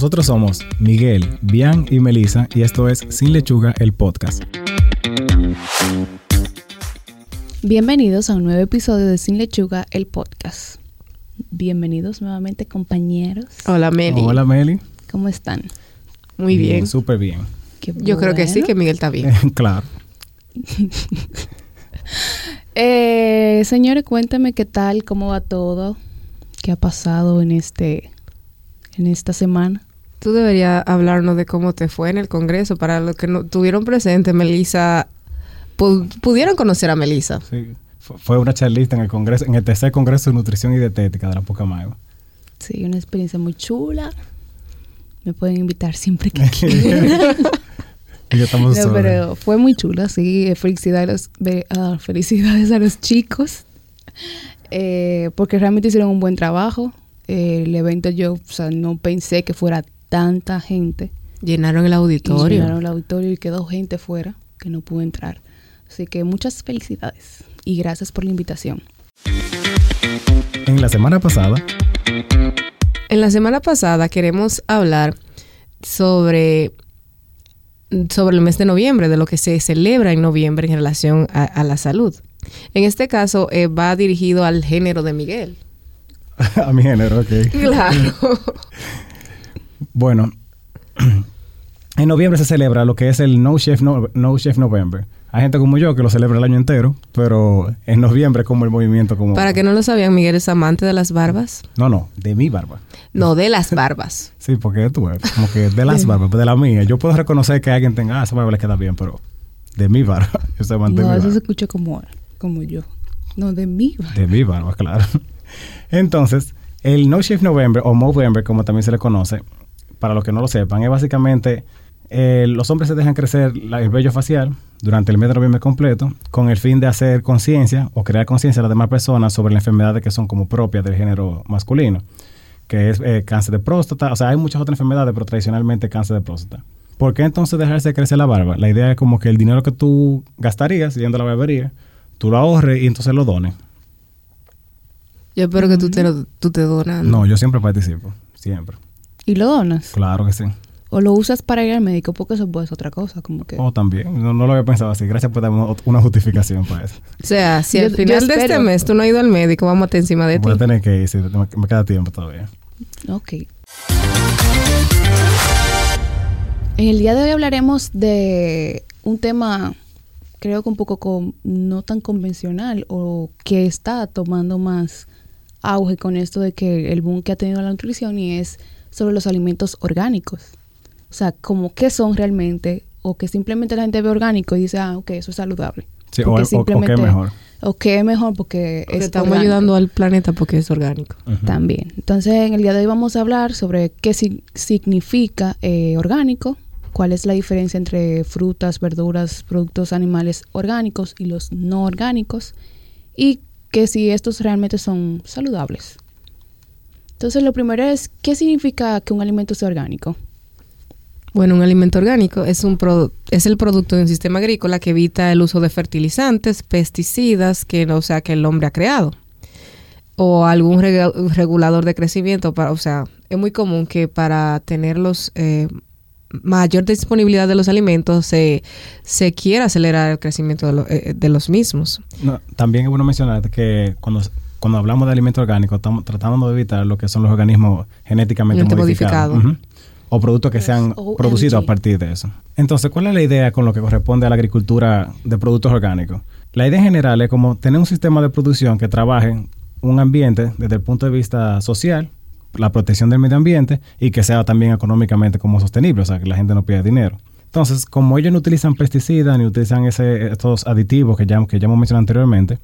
Nosotros somos Miguel, Bian y Melissa y esto es Sin Lechuga, el podcast. Bienvenidos a un nuevo episodio de Sin Lechuga, el podcast. Bienvenidos nuevamente compañeros. Hola Meli. Hola Meli. ¿Cómo están? Muy bien. Súper bien. Qué Yo creo que sí, que Miguel está bien. claro. Eh, señores, cuéntame qué tal, cómo va todo, qué ha pasado en este, en esta semana. Tú deberías hablarnos de cómo te fue en el Congreso. Para los que no tuvieron presente, Melissa, pu- pudieron conocer a Melissa. Sí. Fu- Fue una charlista en el Congreso, en el tercer Congreso de Nutrición y Dietética de la Pucamayo. Sí, una experiencia muy chula. Me pueden invitar siempre que quieran. y yo estamos No, pero fue muy chula, sí. eh, Felicidades, a los- de- ah, felicidades a los chicos. eh, porque realmente hicieron un buen trabajo. Eh, el evento yo o sea, no pensé que fuera tanta gente. Llenaron el Y auditorio. llenaron el auditorio y quedó gente fuera que no pudo entrar. Así que muchas felicidades y gracias por la invitación. En la semana pasada, En la semana pasada queremos hablar sobre, sobre el mes de noviembre, de lo que se celebra en noviembre en relación a, a la salud. En este caso eh, va dirigido al género de Miguel. a mi género, ok. Claro. Bueno, en noviembre se celebra lo que es el No Chef, no, no Chef November. Hay gente como yo que lo celebra el año entero, pero en noviembre es como el movimiento como... Para que no lo sabían, Miguel es amante de las barbas. No, no, de mi barba. No, de las barbas. Sí, porque tú como que de las barbas, de la mía. Yo puedo reconocer que alguien tenga, ah, esa barba le queda bien, pero de mi barba. Yo soy amante de No, mi eso barba. se escucha como, como yo. No, de mí. De mi barba, claro. Entonces, el No Shave November o Movember, como también se le conoce, para los que no lo sepan, es básicamente eh, los hombres se dejan crecer la- el vello facial durante el mes de noviembre completo con el fin de hacer conciencia o crear conciencia a las demás personas sobre las enfermedades que son como propias del género masculino, que es eh, cáncer de próstata. O sea, hay muchas otras enfermedades, pero tradicionalmente cáncer de próstata. ¿Por qué entonces dejarse crecer la barba? La idea es como que el dinero que tú gastarías yendo a la barbería, tú lo ahorres y entonces lo dones. Yo espero que tú te, lo- tú te donas. No, yo siempre participo. Siempre. ¿Y lo donas? Claro que sí. ¿O lo usas para ir al médico? Porque eso puede ser otra cosa, como que... O también. No, no lo había pensado así. Gracias por darme una justificación para eso. O sea, si Yo- al final de este mes tú no has ido al médico, vamos a estar encima de ti. Voy a tener que ir. sí, me, me queda tiempo todavía. Ok. En el día de hoy hablaremos de un tema, creo que un poco con- no tan convencional o que está tomando más auge con esto de que el boom que ha tenido la nutrición y es sobre los alimentos orgánicos. O sea, como qué son realmente o que simplemente la gente ve orgánico y dice, ah, ok, eso es saludable. Sí, o, Porque o- o qué es mejor. O qué mejor porque Porque es estamos orgánico. ayudando al planeta porque es orgánico. También. Entonces, en el día de hoy vamos a hablar sobre qué si- significa eh, orgánico, cuál es la diferencia entre frutas, verduras, productos animales orgánicos y los no orgánicos, y que si estos realmente son saludables. Entonces, lo primero es, ¿qué significa que un alimento sea orgánico? Bueno, un alimento orgánico es, un pro- es el producto de un sistema agrícola que evita el uso de fertilizantes, pesticidas, que no o sea que el hombre ha creado. O algún regulador de crecimiento. Para, o sea, es muy común que para tener los, eh, mayor disponibilidad de los alimentos se, se quiera acelerar el crecimiento de, lo- eh, de los mismos. No, también es bueno mencionar que cuando, cuando hablamos de alimentos orgánicos, estamos tratando de evitar lo que son los organismos genéticamente Mente modificados. modificado. O productos que sean OMG. producidos a partir de eso. Entonces, ¿cuál es la idea con lo que corresponde a la agricultura de productos orgánicos? La idea en general es como tener un sistema de producción que trabaje un ambiente desde el punto de vista social, la protección del medio ambiente y que sea también económicamente como sostenible, o sea, que la gente no pierda dinero. Entonces, como ellos no utilizan pesticidas ni utilizan ese, estos aditivos que ya, que ya hemos mencionado anteriormente,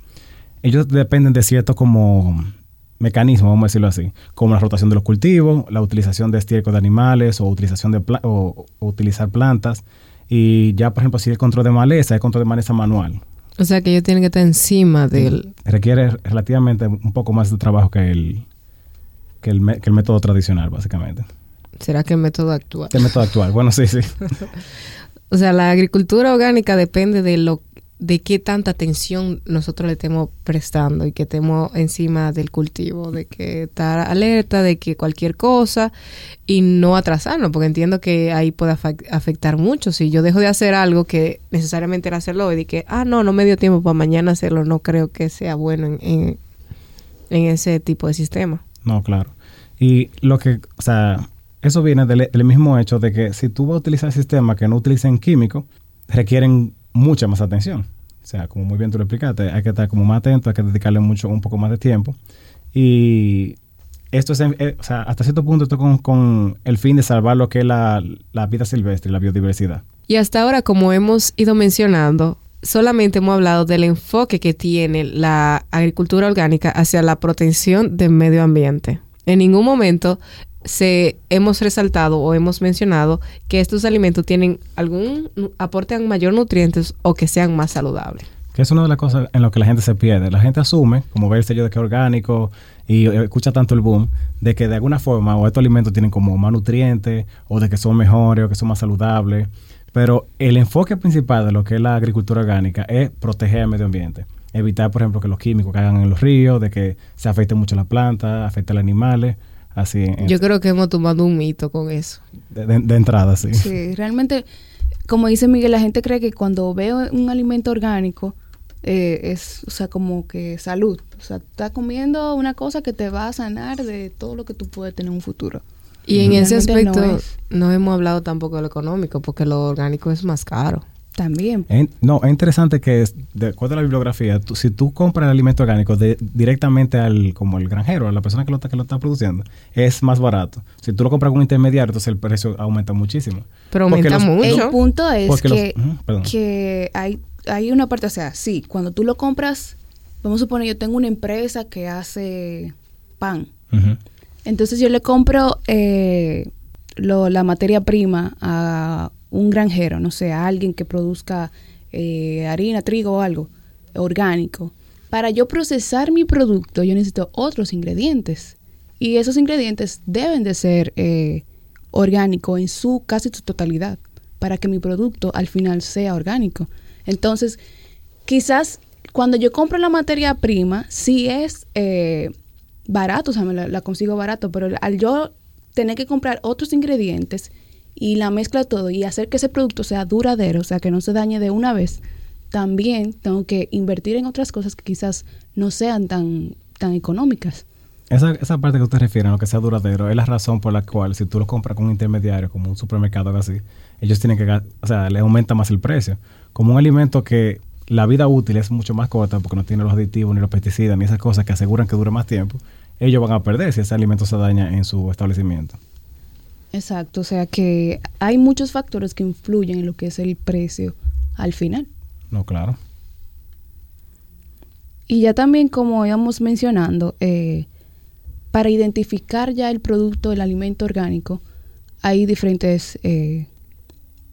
ellos dependen de ciertos como mecanismos, vamos a decirlo así, como la rotación de los cultivos, la utilización de estiércol de animales o utilización de o, o utilizar plantas y ya por ejemplo si el control de maleza es control de maleza manual. O sea que ellos tienen que estar encima del... Requiere relativamente un poco más de trabajo que el que el, que el método tradicional básicamente. ¿Será que el método actual? El método actual. Bueno, sí, sí. O sea, la agricultura orgánica depende de lo de qué tanta atención nosotros le estemos prestando y que estemos encima del cultivo, de que estar alerta de que cualquier cosa y no atrasarnos, porque entiendo que ahí puede afectar mucho. Si yo dejo de hacer algo que necesariamente era hacerlo hoy, y que, ah, no, no me dio tiempo para mañana hacerlo, no creo que sea bueno en, en, ese tipo de sistema. No, claro. Y lo que, o sea, eso viene del, del mismo hecho de que si tú vas a utilizar sistemas que no utilicen químicos, requieren mucha más atención. O sea, como muy bien tú lo explicaste, hay que estar como más atento, hay que dedicarle mucho, un poco más de tiempo. Y esto es, eh, o sea, hasta cierto punto esto con, con, el fin de salvar lo que es la, la vida silvestre la biodiversidad. Y hasta ahora, como hemos ido mencionando, solamente hemos hablado del enfoque que tiene la agricultura orgánica hacia la protección del medio ambiente. En ningún momento se hemos resaltado o hemos mencionado que estos alimentos tienen algún aporten mayor nutrientes o que sean más saludables. Que es una de las cosas en lo que la gente se pierde. La gente asume, como ve el sello de que es orgánico y escucha tanto el boom, de que de alguna forma o estos alimentos tienen como más nutrientes o de que son mejores o que son más saludables. Pero el enfoque principal de lo que es la agricultura orgánica es proteger el medio ambiente. Evitar, por ejemplo, que los químicos caigan en los ríos, de que se afecte mucho la planta, afecte a los animales. Así, Yo creo que hemos tomado un mito con eso. De, entrada, sí. Sí, realmente, como dice Miguel, la gente cree que cuando veo un alimento orgánico eh, es, o sea, como que salud. O sea, estás comiendo una cosa que te va a sanar de todo lo que tú puedes tener en un futuro. Y en ese aspecto no hemos hablado tampoco de lo económico, porque lo orgánico es más caro. También. no, es interesante que, de acuerdo a la bibliografía, si tú compras el alimento orgánico directamente al como el granjero, a la persona que lo, que lo está produciendo, es más barato. Si tú lo compras con un intermediario, entonces el precio aumenta muchísimo. Pero aumenta mucho. El punto es que, que hay, hay una parte, o sea, sí, cuando tú lo compras, vamos a suponer, yo tengo una empresa que hace pan. Entonces yo le compro eh, la materia prima a un granjero, no sé, alguien que produzca eh, harina, trigo o algo orgánico. Para yo procesar mi producto, yo necesito otros ingredientes. Y esos ingredientes deben de ser eh, orgánicos en su casi su totalidad, para que mi producto al final sea orgánico. Entonces, quizás cuando yo compro la materia prima, sí es eh, barato, o sea, me la, la, consigo barato, pero al yo tener que comprar otros ingredientes, y la mezcla todo y hacer que ese producto sea duradero, o sea, que no se dañe de una vez, también tengo que invertir en otras cosas que quizás no sean tan, tan económicas. Esa, esa parte que usted refiere, a lo que sea duradero, es la razón por la cual si tú lo compras con un intermediario, como un supermercado o así, ellos tienen que, o sea, le aumenta más el precio. Como un alimento que la vida útil es mucho más corta porque no tiene los aditivos ni los pesticidas ni esas cosas que aseguran que dure más tiempo, ellos van a perder si ese alimento se daña en su establecimiento. Exacto, o sea que hay muchos factores que influyen en lo que es el precio al final. No, claro. Y ya también, como íbamos mencionando, eh, para identificar ya el producto, el alimento orgánico, hay diferentes eh,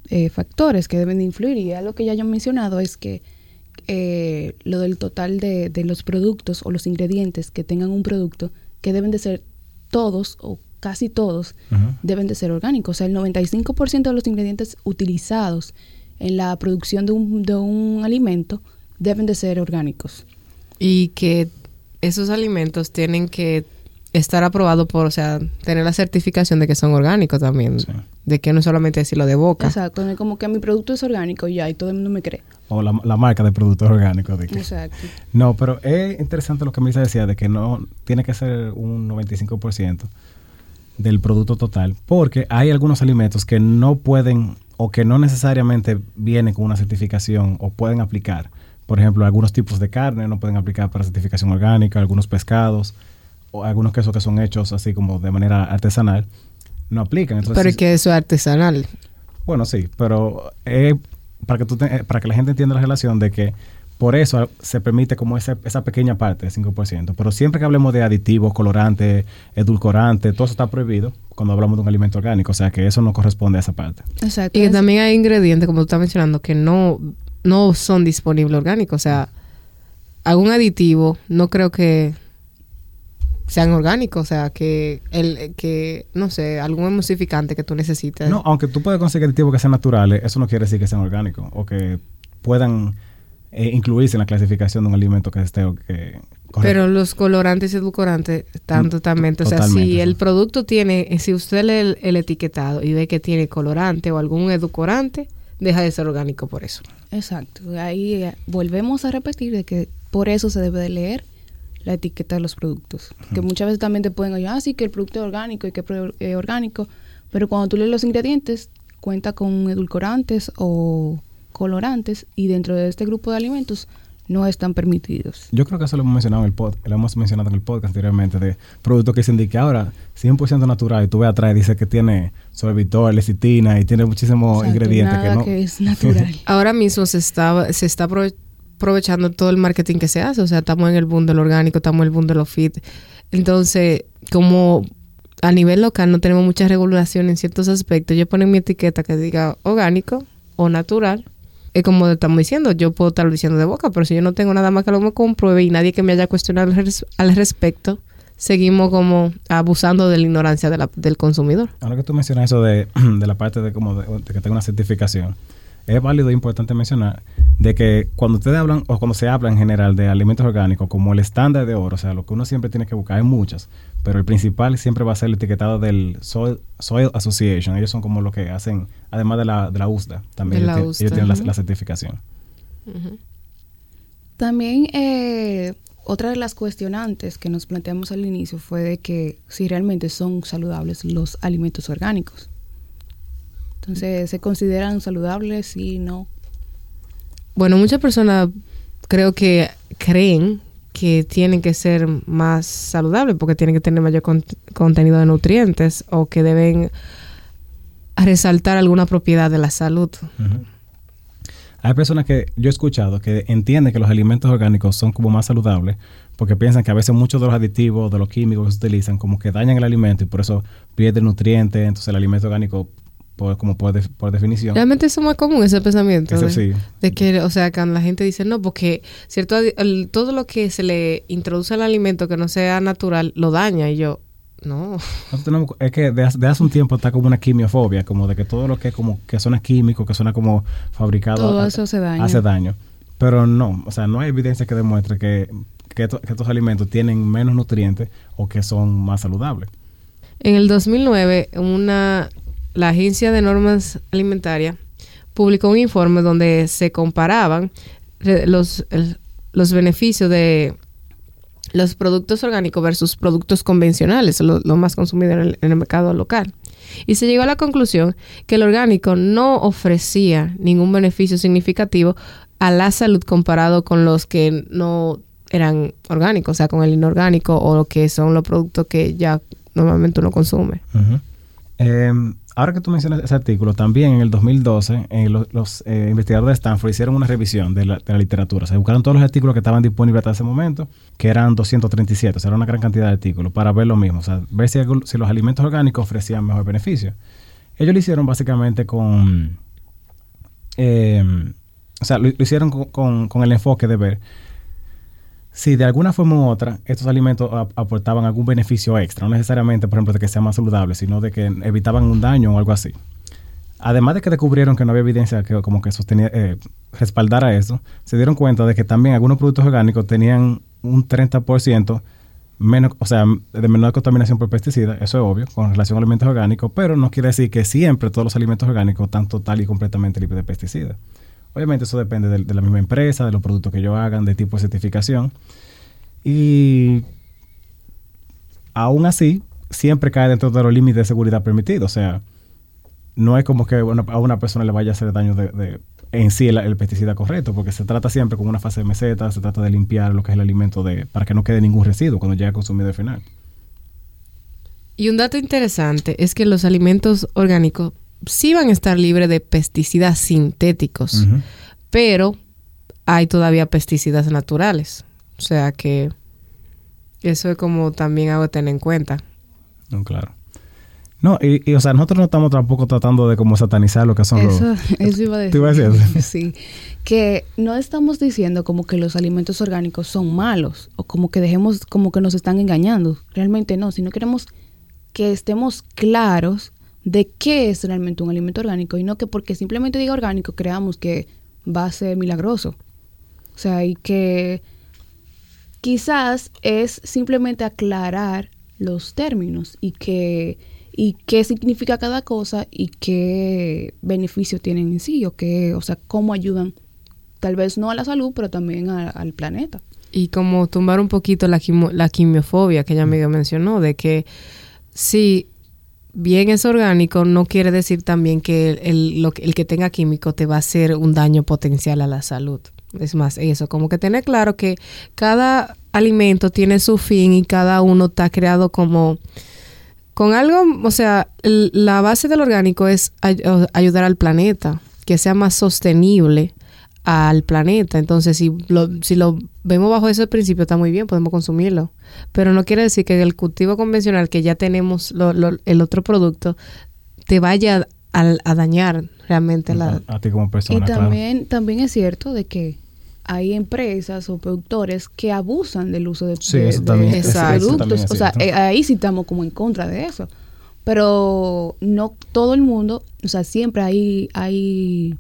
eh, factores que deben de influir. Y ya lo que ya he mencionado es que lo del total de, de los productos o los ingredientes que tengan un producto, que deben de ser todos o casi todos, deben de ser orgánicos. O sea, el 95% de los ingredientes utilizados en la producción de un, de un alimento deben de ser orgánicos. Y que esos alimentos tienen que estar aprobados por, o sea, tener la certificación de que son orgánicos también. De que no solamente decirlo de boca. Exacto, como que mi producto es orgánico y ya, y todo el mundo me cree. O la, marca de productos orgánicos. De Exacto. No, pero es interesante lo que me decía de que no tiene que ser un 95% del producto total, porque hay algunos alimentos que no pueden o que no necesariamente vienen con una certificación o pueden aplicar. Por ejemplo, algunos tipos de carne no pueden aplicar para certificación orgánica, algunos pescados o algunos quesos que son hechos así como de manera artesanal no aplican. pero es que eso es artesanal. Bueno, sí, pero para, que tú para que la gente entienda la relación de que por eso se permite como esa, esa pequeña parte, de 5%. Pero siempre que hablemos de aditivos, colorantes, edulcorantes, todo eso está prohibido cuando hablamos de un alimento orgánico. O sea que eso no corresponde a esa parte. Exacto. Y también hay ingredientes, como tú estás mencionando, que no, no son disponibles orgánicos. O sea, algún aditivo no creo que sean orgánicos, o sea, que el que no sé, algún emulsificante que tú necesites. No, aunque tú puedas conseguir aditivos que sean naturales, eso no quiere decir que sean orgánicos o que puedan eh, incluirse en la clasificación de un alimento que esté que, pero los colorantes y edulcorantes están mm, totalmente, o sea, si el producto tiene, si usted lee el, etiquetado y ve que tiene colorante o algún edulcorante, deja de ser orgánico por eso. Exacto, ahí eh, volvemos a repetir de que por eso se debe de leer la etiqueta de los productos. Que muchas veces también te pueden decir, ah, sí, que el producto es orgánico y que es orgánico, pero cuando tú lees los ingredientes, cuenta con edulcorantes o colorantes y dentro de este grupo de alimentos no están permitidos. Yo creo que eso lo hemos mencionado en el pod, lo hemos mencionado en el podcast anteriormente de productos que se indique ahora 100% natural y tú ves atrás y dice que tiene sorbitol, lecitina y tiene muchísimos ingredientes que no que es natural. ahora mismo se está se está aprovechando todo el marketing que se hace, o sea, estamos en el boom del orgánico, estamos en el boom de los fit. Entonces, como a nivel local no tenemos mucha regulación en ciertos aspectos, yo pongo mi etiqueta que diga orgánico o natural es como estamos diciendo, yo puedo estar diciendo de boca, pero si yo no tengo nada más que lo me compruebe y nadie que me haya cuestionado al, respecto, seguimos como abusando de la ignorancia del consumidor. Ahora que tú mencionas eso de, la parte de, como de, que tenga una certificación, es válido e importante mencionar de que cuando ustedes hablan o cuando se habla en general de alimentos orgánicos como el estándar de oro, o sea, lo que uno siempre tiene que buscar, hay muchas, pero el principal siempre va a ser el etiquetado del Soil, Association. Ellos son como lo que hacen, además de la, de la USDA, también ellos, tienen la, certificación. También eh, otra de las cuestionantes que nos planteamos al inicio fue de que si realmente son saludables los alimentos orgánicos. Entonces, ¿se consideran saludables y no? Bueno, muchas personas creo que creen que tienen que ser más saludables porque tienen que tener mayor contenido de nutrientes o que deben resaltar alguna propiedad de la salud. Hay personas que yo he escuchado que entienden que los alimentos orgánicos son como más saludables porque piensan que a veces muchos de los aditivos, de los químicos que se utilizan, como que dañan el alimento y por eso pierde nutrientes, entonces el alimento orgánico como por, por, definición. Realmente eso es más común, ese pensamiento. de, sí. de, que, o sea, cuando la gente dice, no, porque cierto todo lo que se le introduce al alimento que no sea natural lo daña. Y yo, no. es que de, hace un tiempo está como una quimiofobia, como de que todo lo que como que suena químico, que suena como fabricado. Todo eso hace daño. Hace daño. Pero no, o sea, no hay evidencia que demuestre que, que estos alimentos tienen menos nutrientes o que son más saludables. En el 2009, una la Agencia de Normas Alimentarias publicó un informe donde se comparaban los, los beneficios de los productos orgánicos versus productos convencionales, lo, más consumido en el, en el, mercado local. Y se llegó a la conclusión que el orgánico no ofrecía ningún beneficio significativo a la salud comparado con los que no eran orgánicos, o sea, con el inorgánico o lo que son los productos que ya normalmente uno consume ahora que tú mencionas ese artículo, también en el 2012 los, eh, investigadores de Stanford hicieron una revisión de la, literatura. Se buscaron todos los artículos que estaban disponibles hasta ese momento, que eran 237, o sea, era una gran cantidad de artículos, para ver lo mismo, o sea, ver si, los alimentos orgánicos ofrecían mejor beneficio. Ellos lo hicieron básicamente con... Eh, o sea, lo, hicieron con el enfoque de ver si de alguna forma u otra estos alimentos aportaban algún beneficio extra, no necesariamente, por ejemplo, de que sea más saludable, sino de que evitaban un daño o algo así. Además de que descubrieron que no había evidencia que como que eh, respaldara eso, se dieron cuenta de que también algunos productos orgánicos tenían un 30% menos, o sea, de menor contaminación por pesticidas, eso es obvio, con relación a alimentos orgánicos, pero no quiere decir que siempre todos los alimentos orgánicos están total y completamente libres de pesticidas. Obviamente eso depende de, la misma empresa, de los productos que ellos hagan, de tipo de certificación. Y aún así, siempre cae dentro de los límites de seguridad permitidos. O sea, no es como que a una persona le vaya a hacer daño de, en sí el, pesticida correcto, porque se trata siempre con una fase de meseta, se trata de limpiar lo que es el alimento de, para que no quede ningún residuo cuando llegue consumido al final. Y un dato interesante es que los alimentos orgánicos sí van a estar libres de pesticidas sintéticos, pero hay todavía pesticidas naturales. O sea que eso es como también algo a tener en cuenta. No, claro. No, y, o sea, nosotros no estamos tampoco tratando de como satanizar lo que son eso, los... Eso iba a decir. ¿Te iba a decir? sí. Que no estamos diciendo como que los alimentos orgánicos son malos o como que dejemos, como que nos están engañando. Realmente no, sino queremos que estemos claros de qué es realmente un alimento orgánico y no que porque simplemente diga orgánico creamos que va a ser milagroso. O sea, y que quizás es simplemente aclarar los términos y que y qué significa cada cosa y qué beneficio tienen en sí o qué, o sea, cómo ayudan tal vez no a la salud, pero también al planeta. Y como tumbar un poquito la, la quimiofobia que ella medio mencionó, de que si bien es orgánico, no quiere decir también que el, el que tenga químico te va a hacer un daño potencial a la salud. Es más, eso, como que tener claro que cada alimento tiene su fin y cada uno está creado como con algo, o sea, la base del orgánico es ayudar al planeta, que sea más sostenible al planeta. Entonces, si lo, si lo vemos bajo ese principio, está muy bien, podemos consumirlo. Pero no quiere decir que el cultivo convencional, que ya tenemos el otro producto, te vaya a, dañar realmente la... A, ti como persona. Y también, también es cierto de que hay empresas o productores que abusan del uso de, productos. o sea, eh, ahí sí estamos como en contra de eso. Pero no todo el mundo, o sea, siempre hay, hay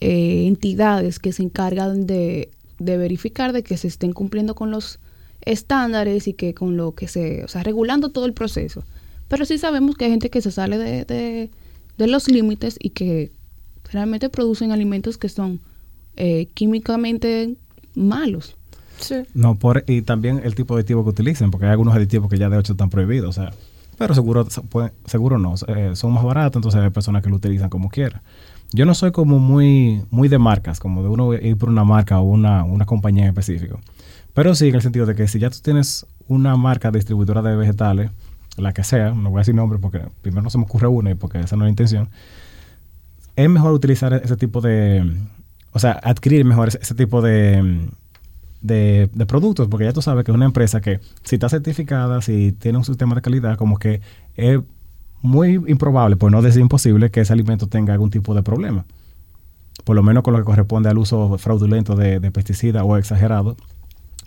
eh, entidades que se encargan de, verificar de que se estén cumpliendo con los estándares y que con lo que se, o sea, regulando todo el proceso. Pero sí sabemos que hay gente que se sale de, de, de los límites y que realmente producen alimentos que son eh, químicamente malos. Sí. No, por, y también el tipo de aditivo que utilicen, porque hay algunos aditivos que ya de hecho están prohibidos, o sea, pero seguro, seguro no, eh, son más baratos, entonces hay personas que lo utilizan como quieran. Yo no soy como muy, muy de marcas, como de uno ir por una marca o una, una compañía en específico. Pero sí, en el sentido de que si ya tú tienes una marca distribuidora de vegetales, la que sea, no voy a decir nombre porque primero no se me ocurre una y porque esa no es la intención, es mejor utilizar ese tipo de, o sea, adquirir mejor ese, tipo de, de, productos, porque ya tú sabes que es una empresa que si está certificada, si tiene un sistema de calidad, como que es muy improbable, por no decir imposible, que ese alimento tenga algún tipo de problema. Por lo menos con lo que corresponde al uso fraudulento de, pesticidas o exagerado,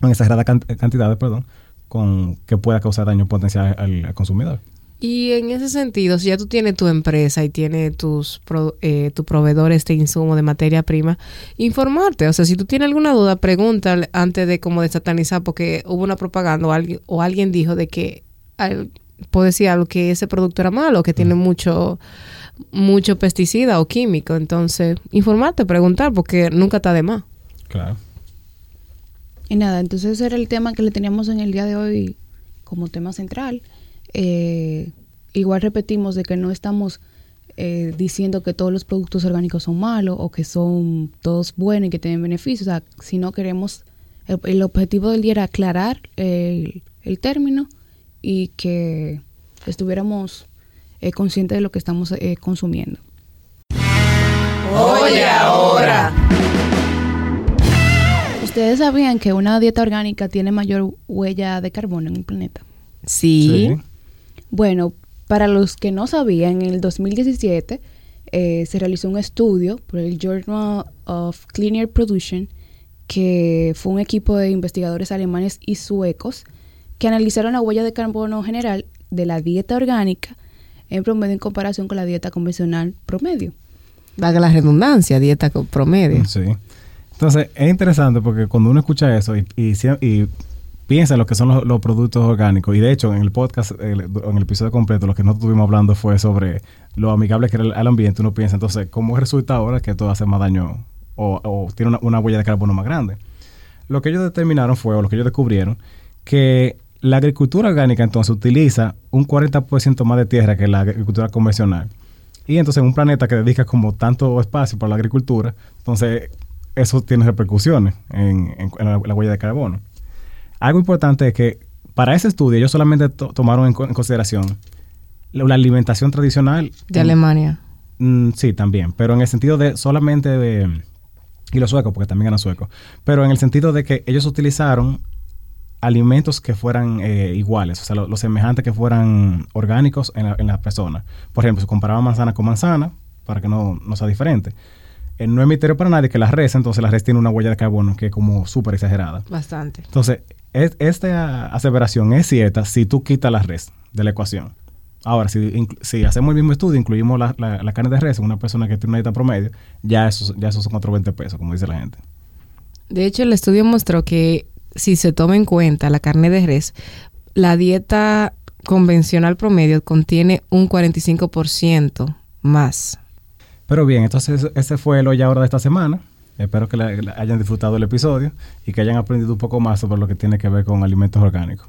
en exagerada cantidades, perdón, con que pueda causar daño potencial al consumidor. Y en ese sentido, si ya tú tienes tu empresa y tienes tus eh, tu proveedores de insumo de materia prima, informarte. O sea, si tú tienes alguna duda, pregúntale antes de como de satanizar, porque hubo una propaganda o alguien, o alguien dijo de que puede decir algo que ese producto era malo, que tiene mucho mucho pesticida o químico. Entonces, informarte, preguntar, porque nunca está de más. Claro. Y nada, entonces ese era el tema que le teníamos en el día de hoy como tema central. Eh, igual repetimos de que no estamos eh, diciendo que todos los productos orgánicos son malos o que son todos buenos y que tienen beneficios, o sea, sino queremos, el, objetivo del día era aclarar el, término y que estuviéramos eh, conscientes de lo que estamos consumiendo. Oye ahora. ¿Ustedes sabían que una dieta orgánica tiene mayor huella de carbono en el planeta? sí. Bueno, para los que no sabían, en el 2017 eh, se realizó un estudio por el Journal of Clean Air Production, que fue un equipo de investigadores alemanes y suecos que analizaron la huella de carbono general de la dieta orgánica en promedio en comparación con la dieta convencional promedio. Vaga la redundancia, dieta promedio. Sí. Entonces, es interesante porque cuando uno escucha eso y, y, y piensa en lo que son los, productos orgánicos. Y de hecho, en el podcast, en el episodio completo, lo que nosotros estuvimos hablando fue sobre lo amigable que era el, ambiente. Uno piensa, entonces, ¿cómo resulta ahora que esto hace más daño o, tiene una, huella de carbono más grande? Lo que ellos determinaron fue, o lo que ellos descubrieron, que la agricultura orgánica entonces utiliza un 40% más de tierra que la agricultura convencional. Y entonces en un planeta que dedica como tanto espacio para la agricultura, entonces eso tiene repercusiones en, la huella de carbono. Algo importante es que para ese estudio ellos solamente tomaron en, consideración la, alimentación tradicional. De Alemania. Mm, sí, también, pero en el sentido de solamente de... Y los suecos, porque también eran suecos. Pero en el sentido de que ellos utilizaron alimentos que fueran eh, iguales, o sea, los semejantes que fueran orgánicos en la, en la, persona. Por ejemplo, se comparaba manzana con manzana para que no, no sea diferente. Eh, no es misterio para nadie que la res, entonces la res tiene una huella de carbono que es como súper exagerada. Bastante. Entonces, esta aseveración es cierta si tú quitas la res de la ecuación. Ahora, si, si hacemos el mismo estudio, incluimos la, carne de res en una persona que tiene una dieta promedio, ya eso, ya esos son otros 20 pesos, como dice la gente. De hecho, el estudio mostró que si se toma en cuenta la carne de res, la dieta convencional promedio contiene un 45% más. Pero bien, entonces ese fue el hoy ahora de esta semana. Espero que hayan disfrutado el episodio y que hayan aprendido un poco más sobre lo que tiene que ver con alimentos orgánicos.